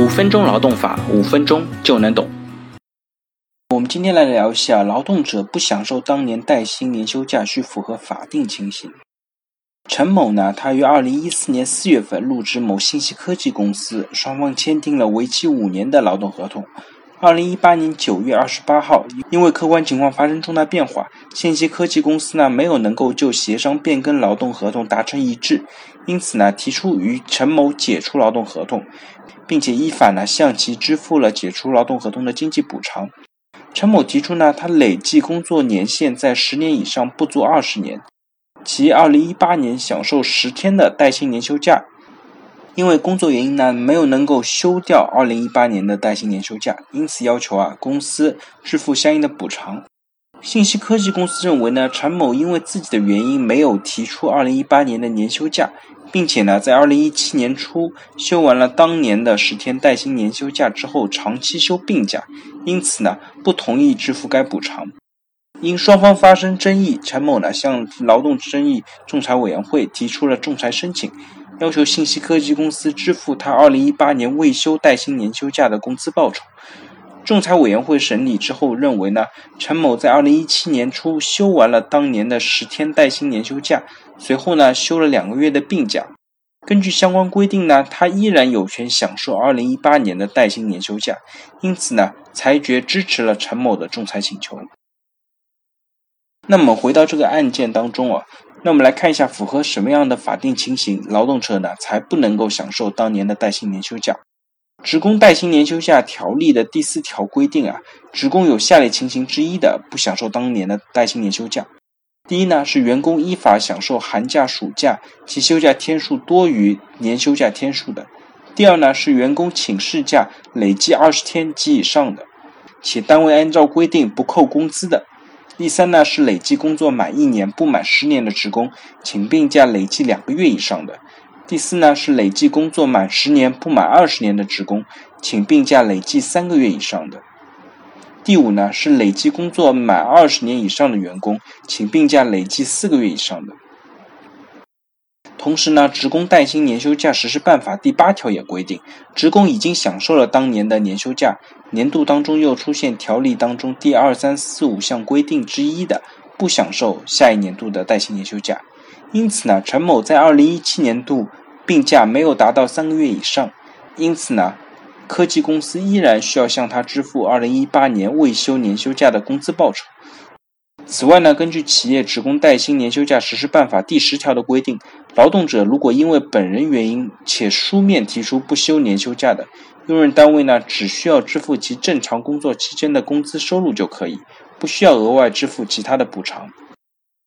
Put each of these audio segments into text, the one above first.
五分钟劳动法，五分钟就能懂。我们今天来聊一下，劳动者不享受当年带薪年休假需符合法定情形。陈某呢，他于二零一四年四月份入职某信息科技公司，双方签订了为期五年的劳动合同。二零一八年九月二十八号，因为客观情况发生重大变化，信息科技公司呢没有能够就协商变更劳动合同达成一致，因此呢提出与陈某解除劳动合同，并且依法呢向其支付了解除劳动合同的经济补偿。陈某提出呢，他累计工作年限在十年以上不足二十年，其二零一八年享受十天的带薪年休假。因为工作原因呢，没有能够休掉二零一八年的带薪年休假，因此要求啊公司支付相应的补偿。信息科技公司认为呢，陈某因为自己的原因没有提出二零一八年的年休假，并且呢在二零一七年初休完了当年的十天带薪年休假之后，长期休病假，因此呢不同意支付该补偿。因双方发生争议，陈某呢向劳动争议仲裁委员会提出了仲裁申请。要求信息科技公司支付他2018年未休带薪年休假的工资报酬。仲裁委员会审理之后认为呢，陈某在2017年初休完了当年的十天带薪年休假，随后呢休了两个月的病假。根据相关规定呢，他依然有权享受2018年的带薪年休假，因此呢，裁决支持了陈某的仲裁请求。那么回到这个案件当中啊。那我们来看一下，符合什么样的法定情形，劳动者呢才不能够享受当年的带薪年休假？职工带薪年休假条例的第四条规定啊，职工有下列情形之一的不享受当年的带薪年休假：第一呢，是员工依法享受寒假、暑假其休假天数多于年休假天数的；第二呢，是员工请事假累计二十天及以上的，且单位按照规定不扣工资的。第三呢是累计工作满一年不满十年的职工，请病假累计两个月以上的；第四呢是累计工作满十年不满二十年的职工，请病假累计三个月以上的；第五呢是累计工作满二十年以上的员工，请病假累计四个月以上的。同时呢，职工带薪年休假实施办法第八条也规定，职工已经享受了当年的年休假，年度当中又出现条例当中第二三四五项规定之一的，不享受下一年度的带薪年休假。因此呢，陈某在二零一七年度病假没有达到三个月以上，因此呢，科技公司依然需要向他支付二零一八年未休年休假的工资报酬。此外呢，根据企业职工带薪年休假实施办法第十条的规定，劳动者如果因为本人原因且书面提出不休年休假的，用人单位呢只需要支付其正常工作期间的工资收入就可以，不需要额外支付其他的补偿。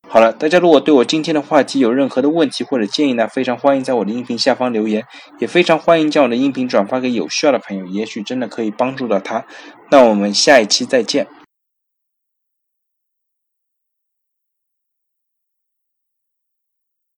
好了，大家如果对我今天的话题有任何的问题或者建议呢，非常欢迎在我的音频下方留言，也非常欢迎将我的音频转发给有需要的朋友，也许真的可以帮助到他。那我们下一期再见。